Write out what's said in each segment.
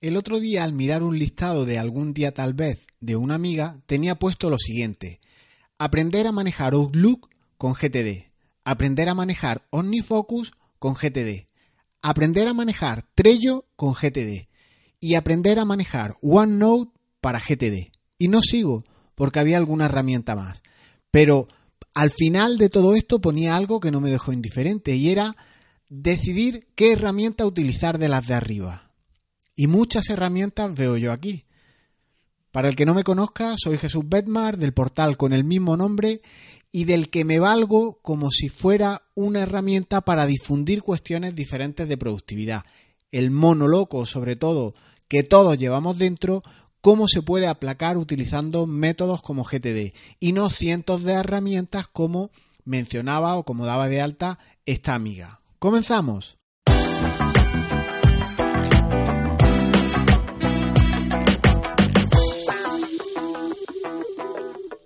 El otro día, al mirar un listado de algún día tal vez de una amiga, tenía puesto lo siguiente. Aprender a manejar Outlook con GTD. Aprender a manejar OmniFocus con GTD. Aprender a manejar Trello con GTD. Y aprender a manejar OneNote para GTD. Y no sigo, porque había alguna herramienta más. Pero al final de todo esto ponía algo que no me dejó indiferente y era decidir qué herramienta utilizar de las de arriba. Y muchas herramientas veo yo aquí. Para el que no me conozca, soy Jesús Bedmar del portal con el mismo nombre y del que me valgo como si fuera una herramienta para difundir cuestiones diferentes de productividad. El mono loco, sobre todo, que todos llevamos dentro, cómo se puede aplacar utilizando métodos como GTD y no cientos de herramientas como mencionaba o como daba de alta esta amiga. Comenzamos.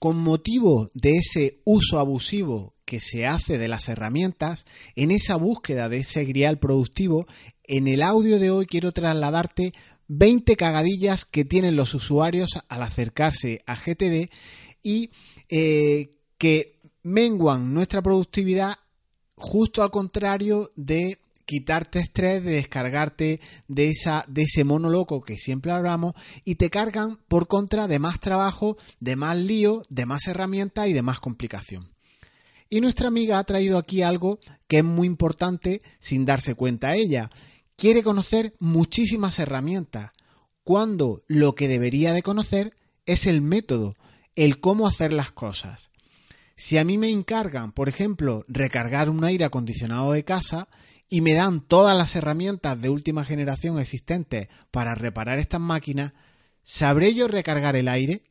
Con motivo de ese uso abusivo que se hace de las herramientas, en esa búsqueda de ese grial productivo, en el audio de hoy quiero trasladarte 20 cagadillas que tienen los usuarios al acercarse a GTD y eh, que menguan nuestra productividad justo al contrario de quitarte estrés, de descargarte de, esa, de ese mono loco que siempre hablamos y te cargan por contra de más trabajo, de más lío, de más herramientas y de más complicación. Y nuestra amiga ha traído aquí algo que es muy importante sin darse cuenta ella. Quiere conocer muchísimas herramientas, cuando lo que debería de conocer es el método, el cómo hacer las cosas. Si a mí me encargan, por ejemplo, recargar un aire acondicionado de casa, y me dan todas las herramientas de última generación existentes para reparar estas máquinas, ¿sabré yo recargar el aire?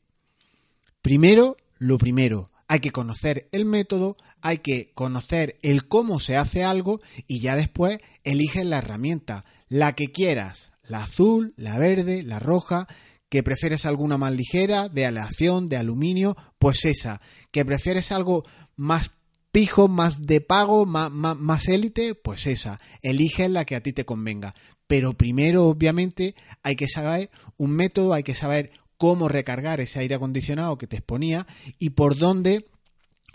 Primero, lo primero, hay que conocer el método, hay que conocer el cómo se hace algo y ya después eliges la herramienta, la que quieras, la azul, la verde, la roja, que prefieres alguna más ligera, de aleación, de aluminio, pues esa, que prefieres algo más pijo, más de pago, más, élite, pues esa, elige la que a ti te convenga. Pero primero, obviamente, hay que saber un método, hay que saber cómo recargar ese aire acondicionado que te exponía y por dónde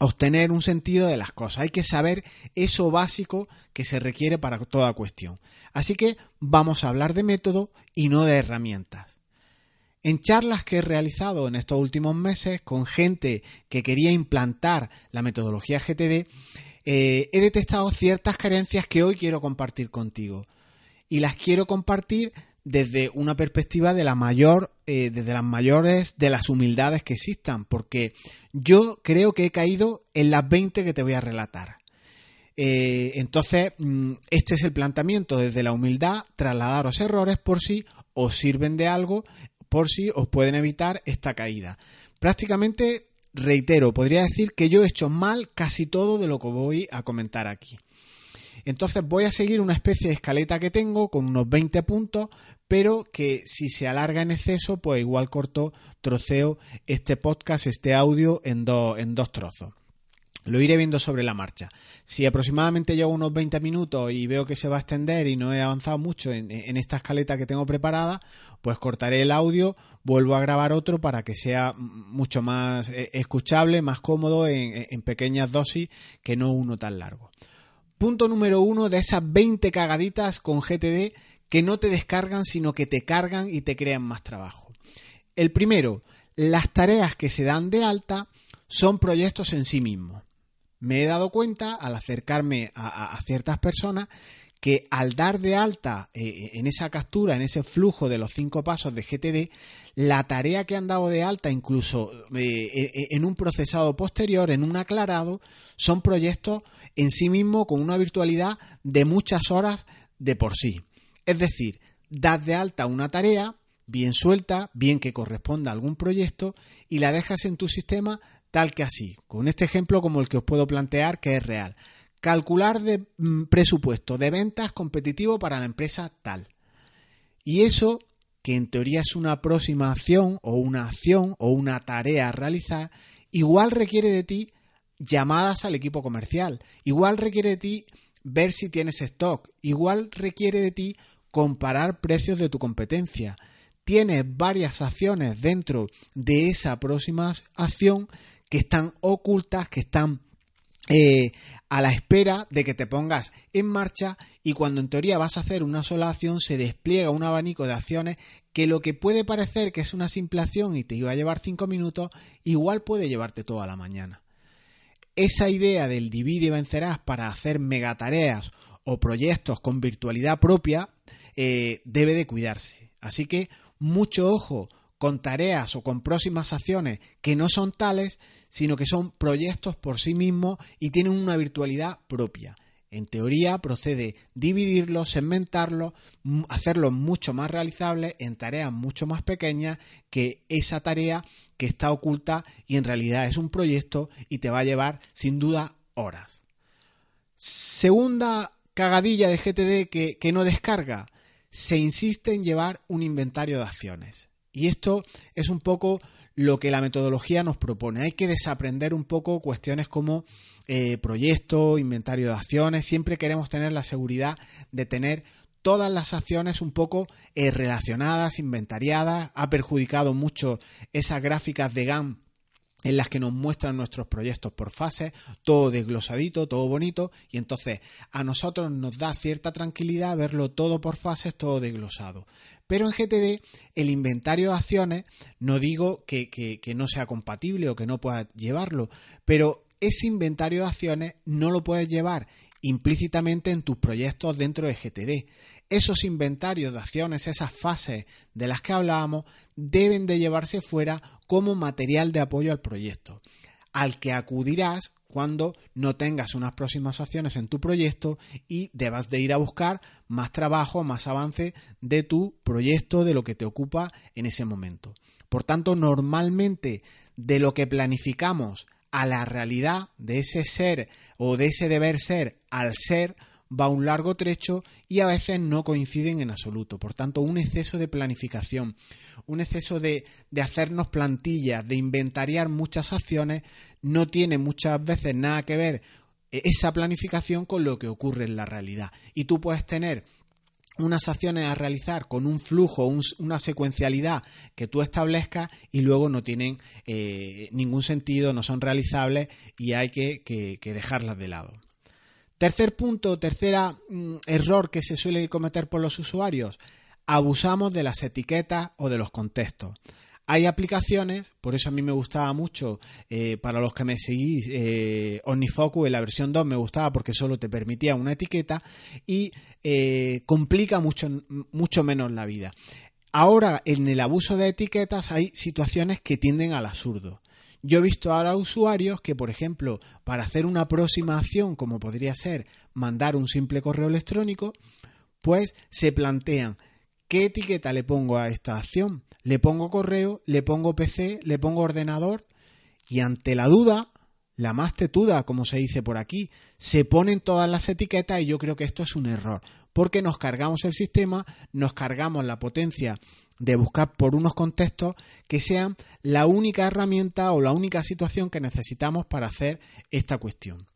obtener un sentido de las cosas. Hay que saber eso básico que se requiere para toda cuestión. Así que vamos a hablar de método y no de herramientas. En charlas que he realizado en estos últimos meses con gente que quería implantar la metodología GTD, eh, he detectado ciertas carencias que hoy quiero compartir contigo. Y las quiero compartir desde una perspectiva de la mayor, eh, desde las mayores de las humildades que existan, porque yo creo que he caído en las 20 que te voy a relatar. Eh, entonces, mm, este es el planteamiento desde la humildad, trasladaros errores por si os sirven de algo por si os pueden evitar esta caída. Prácticamente, reitero, podría decir que yo he hecho mal casi todo de lo que voy a comentar aquí. Entonces voy a seguir una especie de escaleta que tengo con unos 20 puntos, pero que si se alarga en exceso, pues igual corto, troceo este podcast, este audio en, en dos trozos. Lo iré viendo sobre la marcha. Si aproximadamente llevo unos 20 minutos y veo que se va a extender y no he avanzado mucho en, esta escaleta que tengo preparada, pues cortaré el audio, vuelvo a grabar otro para que sea mucho más eh, escuchable, más cómodo en, pequeñas dosis que no uno tan largo. Punto número uno de esas 20 cagaditas con GTD que no te descargan, sino que te cargan y te crean más trabajo. El primero, las tareas que se dan de alta son proyectos en sí mismos me he dado cuenta al acercarme a, ciertas personas que al dar de alta eh, en esa captura, en ese flujo de los cinco pasos de GTD, la tarea que han dado de alta, incluso eh, eh, en un procesado posterior, en un aclarado, son proyectos en sí mismos con una virtualidad de muchas horas de por sí. Es decir, das de alta una tarea, bien suelta, bien que corresponda a algún proyecto, y la dejas en tu sistema tal que así, con este ejemplo como el que os puedo plantear que es real. Calcular de mm, presupuesto de ventas competitivo para la empresa tal. Y eso, que en teoría es una próxima acción o una acción o una tarea a realizar, igual requiere de ti llamadas al equipo comercial, igual requiere de ti ver si tienes stock, igual requiere de ti comparar precios de tu competencia. Tienes varias acciones dentro de esa próxima acción que están ocultas, que están eh, a la espera de que te pongas en marcha y cuando en teoría vas a hacer una sola acción se despliega un abanico de acciones que lo que puede parecer que es una simple acción y te iba a llevar cinco minutos, igual puede llevarte toda la mañana. Esa idea del divide y vencerás para hacer megatareas o proyectos con virtualidad propia eh, debe de cuidarse. Así que mucho ojo con tareas o con próximas acciones que no son tales, sino que son proyectos por sí mismos y tienen una virtualidad propia. En teoría procede dividirlos, segmentarlos, hacerlos mucho más realizables en tareas mucho más pequeñas que esa tarea que está oculta y en realidad es un proyecto y te va a llevar sin duda horas. Segunda cagadilla de GTD que, que no descarga, se insiste en llevar un inventario de acciones. Y esto es un poco lo que la metodología nos propone. Hay que desaprender un poco cuestiones como eh, proyecto, inventario de acciones. Siempre queremos tener la seguridad de tener todas las acciones un poco eh, relacionadas, inventariadas. Ha perjudicado mucho esas gráficas de GAN en las que nos muestran nuestros proyectos por fases, todo desglosadito, todo bonito, y entonces a nosotros nos da cierta tranquilidad verlo todo por fases, todo desglosado. Pero en GTD el inventario de acciones, no digo que, no sea compatible o que no pueda llevarlo, pero ese inventario de acciones no lo puedes llevar implícitamente en tus proyectos dentro de GTD. Esos inventarios de acciones, esas fases de las que hablábamos, deben de llevarse fuera como material de apoyo al proyecto, al que acudirás cuando no tengas unas próximas acciones en tu proyecto y debas de ir a buscar más trabajo, más avance de tu proyecto, de lo que te ocupa en ese momento. Por tanto, normalmente de lo que planificamos a la realidad de ese ser o de ese deber ser al ser va un largo trecho y a veces no coinciden en absoluto. Por tanto, un exceso de planificación, un exceso de, de, hacernos plantillas, de inventariar muchas acciones, no tiene muchas veces nada que ver esa planificación con lo que ocurre en la realidad. Y tú puedes tener unas acciones a realizar con un flujo, una secuencialidad que tú establezcas y luego no tienen eh, ningún sentido, no son realizables y hay que, dejarlas de lado. Tercer punto, tercera mm, error que se suele cometer por los usuarios, abusamos de las etiquetas o de los contextos. Hay aplicaciones, por eso a mí me gustaba mucho, eh, para los que me seguís, eh, OmniFocus en la versión 2 me gustaba porque solo te permitía una etiqueta y eh, complica mucho, mucho menos la vida. Ahora, en el abuso de etiquetas hay situaciones que tienden al absurdo. Yo he visto ahora usuarios que, por ejemplo, para hacer una aproximación, como podría ser mandar un simple correo electrónico, pues se plantean ¿qué etiqueta le pongo a esta acción? le pongo correo, le pongo PC, le pongo ordenador y ante la duda, la más tetuda, como se dice por aquí, se ponen todas las etiquetas y yo creo que esto es un error, porque nos cargamos el sistema, nos cargamos la potencia de buscar por unos contextos que sean la única herramienta o la única situación que necesitamos para hacer esta cuestión.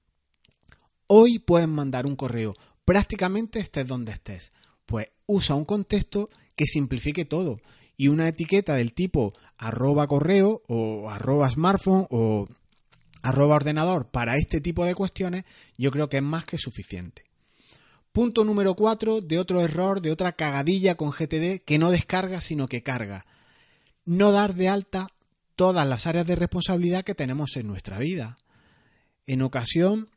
Hoy pueden mandar un correo prácticamente estés donde estés. Pues usa un contexto que simplifique todo y una etiqueta del tipo arroba correo o arroba smartphone o arroba ordenador para este tipo de cuestiones, yo creo que es más que suficiente. Punto número 4 de otro error, de otra cagadilla con GTD que no descarga sino que carga. No dar de alta todas las áreas de responsabilidad que tenemos en nuestra vida. En ocasión,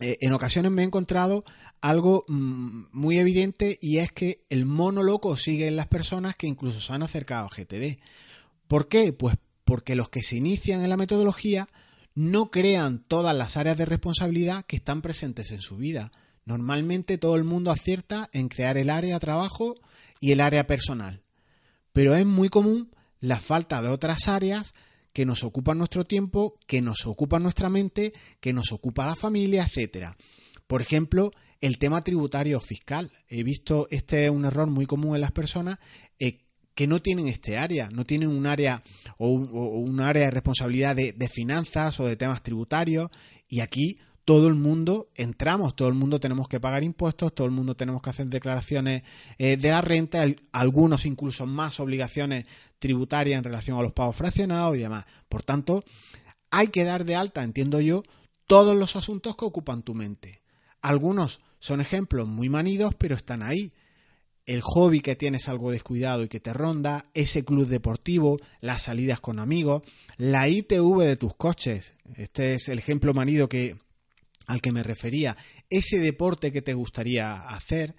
eh, en ocasiones me he encontrado algo mm, muy evidente y es que el mono loco sigue en las personas que incluso se han acercado a GTD. ¿Por qué? Pues porque los que se inician en la metodología no crean todas las áreas de responsabilidad que están presentes en su vida. Normalmente todo el mundo acierta en crear el área de trabajo y el área personal. Pero es muy común la falta de otras áreas que nos ocupan nuestro tiempo, que nos ocupan nuestra mente, que nos ocupa la familia, etcétera. Por ejemplo, el tema tributario fiscal. He visto este es un error muy común en las personas eh, que no tienen este área, no tienen un área o un, área de responsabilidad de, finanzas o de temas tributarios y aquí todo el mundo entramos, todo el mundo tenemos que pagar impuestos, todo el mundo tenemos que hacer declaraciones eh, de la renta, algunos incluso más obligaciones tributarias en relación a los pagos fraccionados y demás. Por tanto, hay que dar de alta, entiendo yo, todos los asuntos que ocupan tu mente. Algunos son ejemplos muy manidos, pero están ahí. El hobby que tienes algo descuidado y que te ronda, ese club deportivo, las salidas con amigos, la ITV de tus coches. Este es el ejemplo manido que, al que me refería, ese deporte que te gustaría hacer,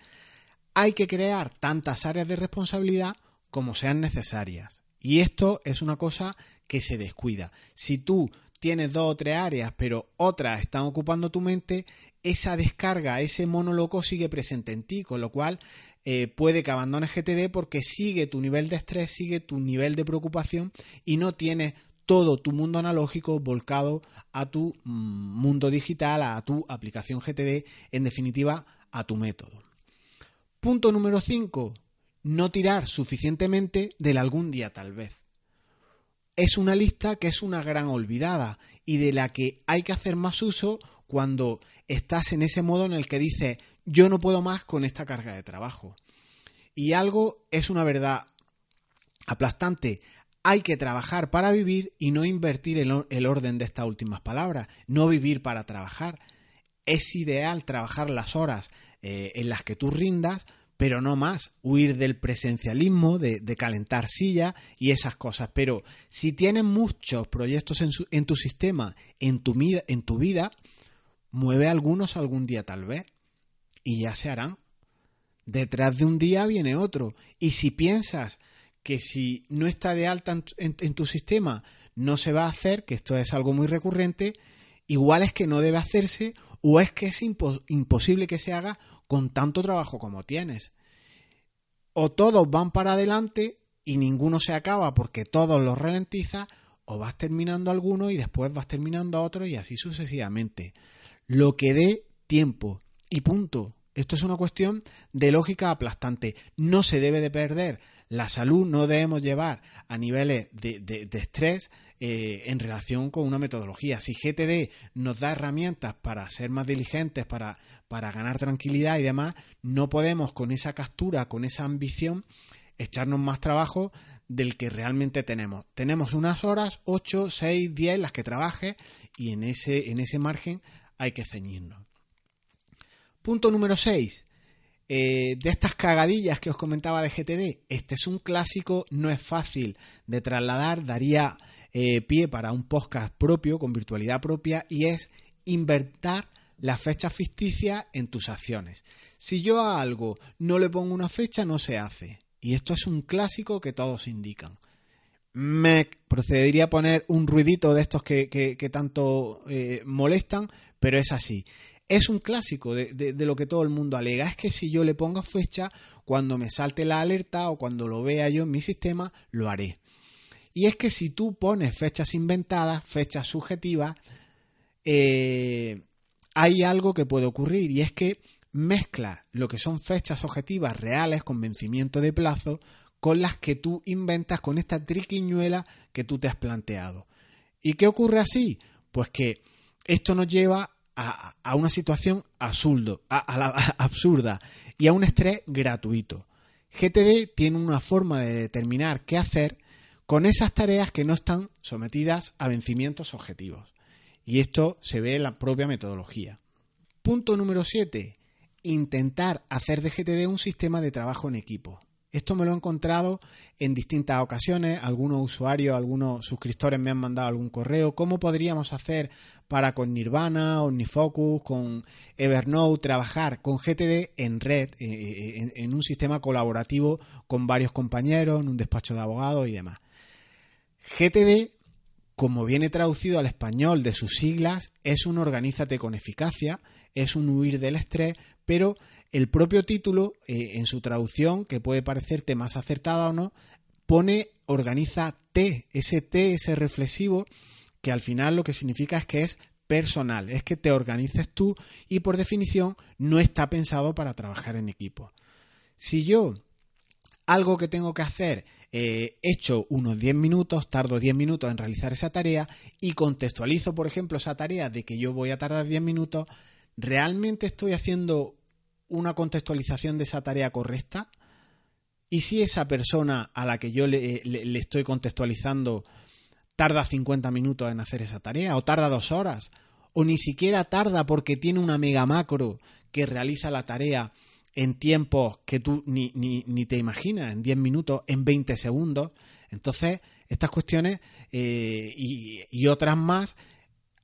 hay que crear tantas áreas de responsabilidad como sean necesarias. Y esto es una cosa que se descuida. Si tú tienes dos o tres áreas, pero otras están ocupando tu mente, esa descarga, ese monoloco sigue presente en ti, con lo cual eh, puede que abandones GTD porque sigue tu nivel de estrés, sigue tu nivel de preocupación y no tienes todo tu mundo analógico volcado a tu mm, mundo digital, a tu aplicación GTD, en definitiva, a tu método. Punto número 5. No tirar suficientemente del algún día tal vez. Es una lista que es una gran olvidada y de la que hay que hacer más uso cuando estás en ese modo en el que dices yo no puedo más con esta carga de trabajo. Y algo es una verdad aplastante hay que trabajar para vivir y no invertir el, orden de estas últimas palabras, no vivir para trabajar. Es ideal trabajar las horas eh, en las que tú rindas, pero no más, huir del presencialismo, de, calentar silla y esas cosas. Pero si tienes muchos proyectos en, en tu sistema, en tu, en tu vida, mueve algunos algún día tal vez y ya se harán. Detrás de un día viene otro. Y si piensas que si no está de alta en, tu sistema no se va a hacer, que esto es algo muy recurrente, igual es que no debe hacerse o es que es imposible que se haga con tanto trabajo como tienes. O todos van para adelante y ninguno se acaba porque todos los ralentiza, o vas terminando alguno y después vas terminando a otro y así sucesivamente. Lo que dé tiempo y punto. Esto es una cuestión de lógica aplastante. No se debe de perder la salud no debemos llevar a niveles de, estrés eh, en relación con una metodología. Si GTD nos da herramientas para ser más diligentes, para, para ganar tranquilidad y demás, no podemos con esa captura, con esa ambición, echarnos más trabajo del que realmente tenemos. Tenemos unas horas, 8, 6, 10, las que trabaje y en ese, en ese margen hay que ceñirnos. Punto número 6. Eh, de estas cagadillas que os comentaba de GTD, este es un clásico, no es fácil de trasladar, daría eh, pie para un podcast propio, con virtualidad propia, y es invertir la fecha ficticia en tus acciones. Si yo a algo no le pongo una fecha, no se hace. Y esto es un clásico que todos indican. Me procedería a poner un ruidito de estos que, tanto eh, molestan, pero es así es un clásico de, lo que todo el mundo alega. Es que si yo le pongo fecha, cuando me salte la alerta o cuando lo vea yo en mi sistema, lo haré. Y es que si tú pones fechas inventadas, fechas subjetivas, eh, hay algo que puede ocurrir y es que mezcla lo que son fechas objetivas reales con vencimiento de plazo con las que tú inventas con esta triquiñuela que tú te has planteado. ¿Y qué ocurre así? Pues que esto nos lleva a, una situación absurdo, absurda y a un estrés gratuito. GTD tiene una forma de determinar qué hacer con esas tareas que no están sometidas a vencimientos objetivos. Y esto se ve en la propia metodología. Punto número 7. Intentar hacer de GTD un sistema de trabajo en equipo. Esto me lo he encontrado en distintas ocasiones. Algunos usuarios, algunos suscriptores me han mandado algún correo. ¿Cómo podríamos hacer para con Nirvana, OmniFocus, con Evernote, trabajar con GTD en red, eh, eh, en, un sistema colaborativo con varios compañeros, en un despacho de abogados y demás? GTD como viene traducido al español de sus siglas, es un organízate con eficacia, es un huir del estrés, pero el propio título, eh, en su traducción, que puede parecerte más acertada o no, pone organiza T, ese T, ese reflexivo, que al final lo que significa es que es personal, es que te organices tú y por definición no está pensado para trabajar en equipo. Si yo algo que tengo que hacer, eh, hecho unos 10 minutos, tardo 10 minutos en realizar esa tarea y contextualizo, por ejemplo, esa tarea de que yo voy a tardar 10 minutos, ¿realmente estoy haciendo una contextualización de esa tarea correcta? ¿Y si esa persona a la que yo le estoy contextualizando tarda 50 minutos en hacer esa tarea? ¿O tarda dos horas? ¿O ni siquiera tarda porque tiene una mega macro que realiza la tarea en tiempos que tú ni, ni, te imaginas, en 10 minutos, en 20 segundos. Entonces, estas cuestiones eh, y, otras más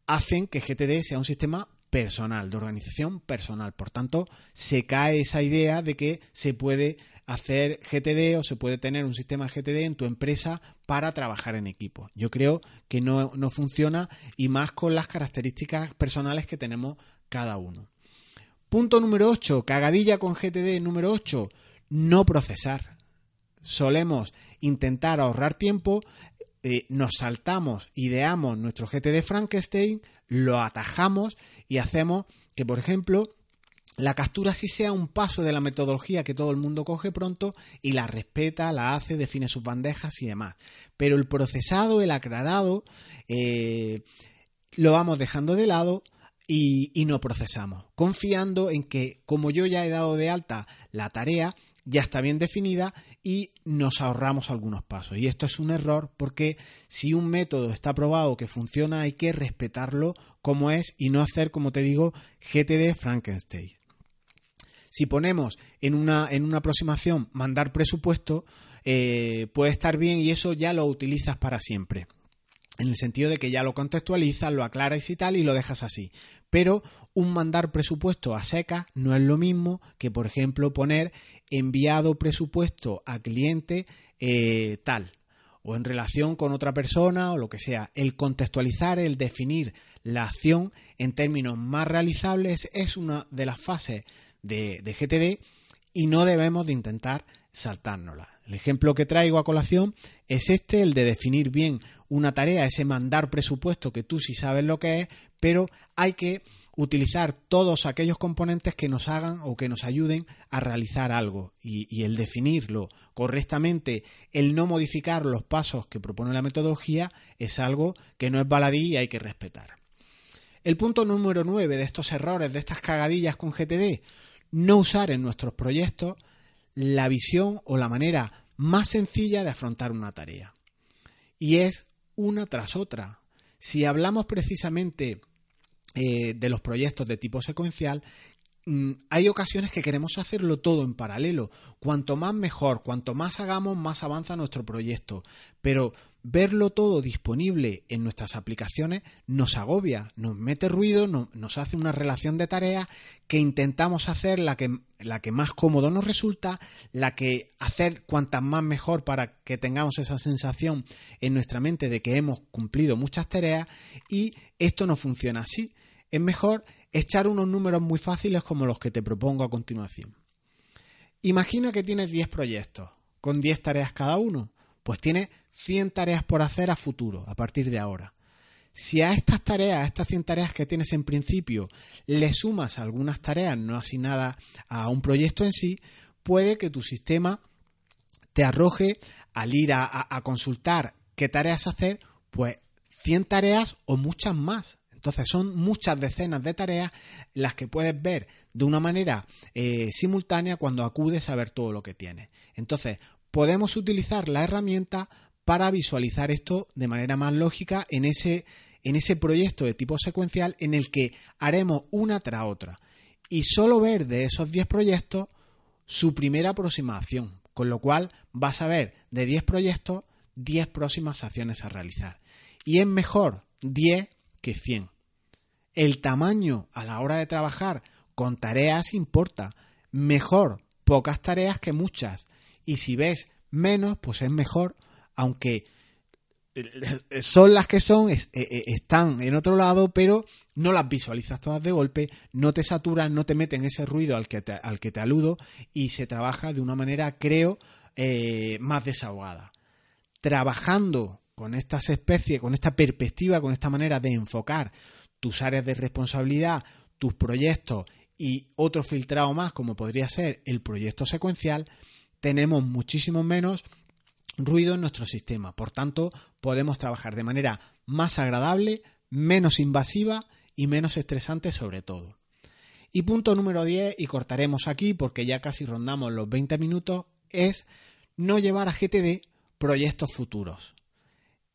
hacen que GTD sea un sistema personal, de organización personal. Por tanto, se cae esa idea de que se puede hacer GTD o se puede tener un sistema GTD en tu empresa para trabajar en equipo. Yo creo que no, no funciona y más con las características personales que tenemos cada uno. Punto número 8, cagadilla con GTD número 8, no procesar. Solemos intentar ahorrar tiempo, eh, nos saltamos, ideamos nuestro GTD Frankenstein, lo atajamos y hacemos que, por ejemplo, la captura sí sea un paso de la metodología que todo el mundo coge pronto y la respeta, la hace, define sus bandejas y demás. Pero el procesado, el aclarado, eh, lo vamos dejando de lado y, no procesamos, confiando en que como yo ya he dado de alta la tarea, ya está bien definida y nos ahorramos algunos pasos. Y esto es un error porque si un método está probado que funciona hay que respetarlo como es y no hacer, como te digo, GTD Frankenstein. Si ponemos en una, en una aproximación mandar presupuesto, eh, puede estar bien y eso ya lo utilizas para siempre en el sentido de que ya lo contextualizas, lo aclaras y tal, y lo dejas así. Pero un mandar presupuesto a seca no es lo mismo que, por ejemplo, poner enviado presupuesto a cliente eh, tal o en relación con otra persona o lo que sea. El contextualizar, el definir la acción en términos más realizables es una de las fases de, GTD y no debemos de intentar saltárnosla. El ejemplo que traigo a colación es este, el de definir bien una tarea, ese mandar presupuesto que tú sí sabes lo que es, pero hay que utilizar todos aquellos componentes que nos hagan o que nos ayuden a realizar algo y, el definirlo correctamente, el no modificar los pasos que propone la metodología es algo que no es baladí y hay que respetar. El punto número 9 de estos errores, de estas cagadillas con GTD, no usar en nuestros proyectos la visión o la manera más sencilla de afrontar una tarea. Y es una tras otra. Si hablamos precisamente eh, de los proyectos de tipo secuencial, mm, hay ocasiones que queremos hacerlo todo en paralelo. Cuanto más mejor, cuanto más hagamos, más avanza nuestro proyecto. Pero verlo todo disponible en nuestras aplicaciones nos agobia, nos mete ruido, nos hace una relación de tareas que intentamos hacer la que, la que más cómodo nos resulta, la que hacer cuantas más mejor para que tengamos esa sensación en nuestra mente de que hemos cumplido muchas tareas y esto no funciona así. Es mejor echar unos números muy fáciles como los que te propongo a continuación. Imagina que tienes 10 proyectos con 10 tareas cada uno pues tiene 100 tareas por hacer a futuro, a partir de ahora. Si a estas tareas, a estas 100 tareas que tienes en principio, le sumas algunas tareas no asignadas a un proyecto en sí, puede que tu sistema te arroje al ir a, consultar qué tareas hacer, pues 100 tareas o muchas más. Entonces son muchas decenas de tareas las que puedes ver de una manera eh, simultánea cuando acudes a ver todo lo que tienes. Entonces, podemos utilizar la herramienta para visualizar esto de manera más lógica en ese, en ese proyecto de tipo secuencial en el que haremos una tras otra y solo ver de esos 10 proyectos su primera aproximación, con lo cual vas a ver de 10 proyectos 10 próximas acciones a realizar. Y es mejor 10 que 100. El tamaño a la hora de trabajar con tareas importa. Mejor pocas tareas que muchas y si ves menos, pues es mejor, aunque son las que son, eh, eh, están en otro lado, pero no las visualizas todas de golpe, no te saturas, no te meten ese ruido al que te, al que te aludo y se trabaja de una manera, creo, eh, más desahogada. Trabajando con estas especies, con esta perspectiva, con esta manera de enfocar tus áreas de responsabilidad, tus proyectos y otro filtrado más, como podría ser el proyecto secuencial, tenemos muchísimo menos ruido en nuestro sistema. Por tanto, podemos trabajar de manera más agradable, menos invasiva y menos estresante sobre todo. Y punto número 10, y cortaremos aquí porque ya casi rondamos los 20 minutos, es no llevar a GTD proyectos futuros.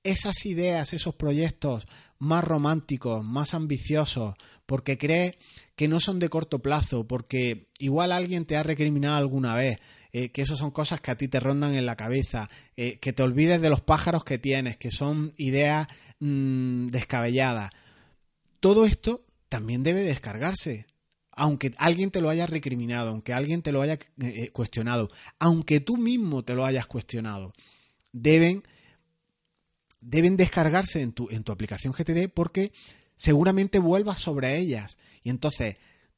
Esas ideas, esos proyectos más románticos, más ambiciosos, porque crees que no son de corto plazo, porque igual alguien te ha recriminado alguna vez, eh, que eso son cosas que a ti te rondan en la cabeza, eh, que te olvides de los pájaros que tienes, que son ideas mm, descabelladas. Todo esto también debe descargarse, aunque alguien te lo haya recriminado, aunque alguien te lo haya eh, cuestionado, aunque tú mismo te lo hayas cuestionado, deben, deben descargarse en tu, en tu aplicación GTD porque seguramente vuelvas sobre ellas. Y entonces,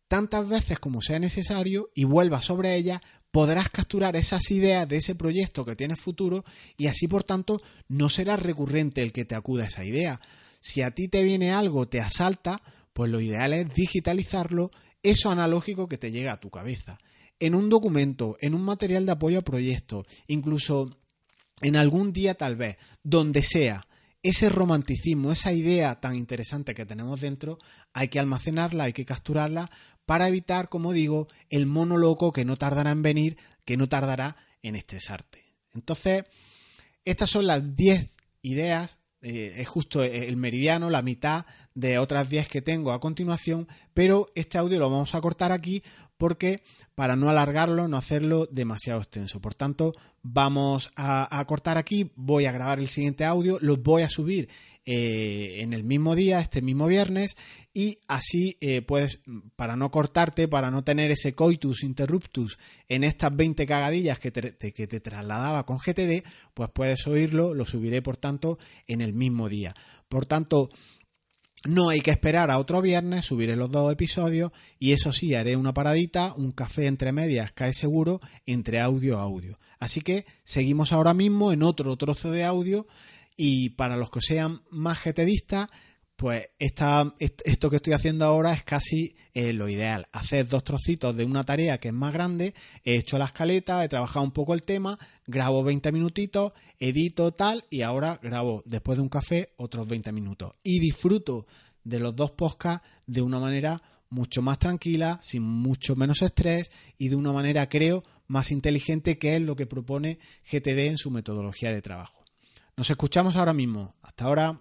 tantas veces como sea necesario y vuelvas sobre ellas, podrás capturar esas ideas de ese proyecto que tienes futuro y así por tanto no será recurrente el que te acuda esa idea. Si a ti te viene algo, te asalta, pues lo ideal es digitalizarlo, eso analógico que te llega a tu cabeza. En un documento, en un material de apoyo a proyectos, incluso en algún día tal vez, donde sea, ese romanticismo, esa idea tan interesante que tenemos dentro, hay que almacenarla, hay que capturarla para evitar, como digo, el mono loco que no tardará en venir, que no tardará en estresarte. Entonces, estas son las 10 ideas, eh, es justo el meridiano, la mitad de otras 10 que tengo a continuación, pero este audio lo vamos a cortar aquí porque para no alargarlo, no hacerlo demasiado extenso. Por tanto, vamos a, cortar aquí, voy a grabar el siguiente audio, los voy a subir eh, en el mismo día, este mismo viernes, y así eh, puedes, para no cortarte, para no tener ese coitus interruptus en estas 20 cagadillas que te, que te trasladaba con GTD, pues puedes oírlo, lo subiré por tanto en el mismo día. Por tanto, no hay que esperar a otro viernes, subiré los dos episodios y eso sí, haré una paradita, un café entre medias, cae seguro, entre audio a audio. Así que seguimos ahora mismo en otro trozo de audio y para los que sean más GTDistas, pues esto que estoy haciendo ahora es casi eh, lo ideal. Hacer dos trocitos de una tarea que es más grande, he hecho la escaleta, he trabajado un poco el tema, grabo 20 minutitos, edito tal y ahora grabo después de un café otros 20 minutos. Y disfruto de los dos podcasts de una manera mucho más tranquila, sin mucho menos estrés y de una manera, creo, más inteligente que es lo que propone GTD en su metodología de trabajo. Nos escuchamos ahora mismo. Hasta ahora.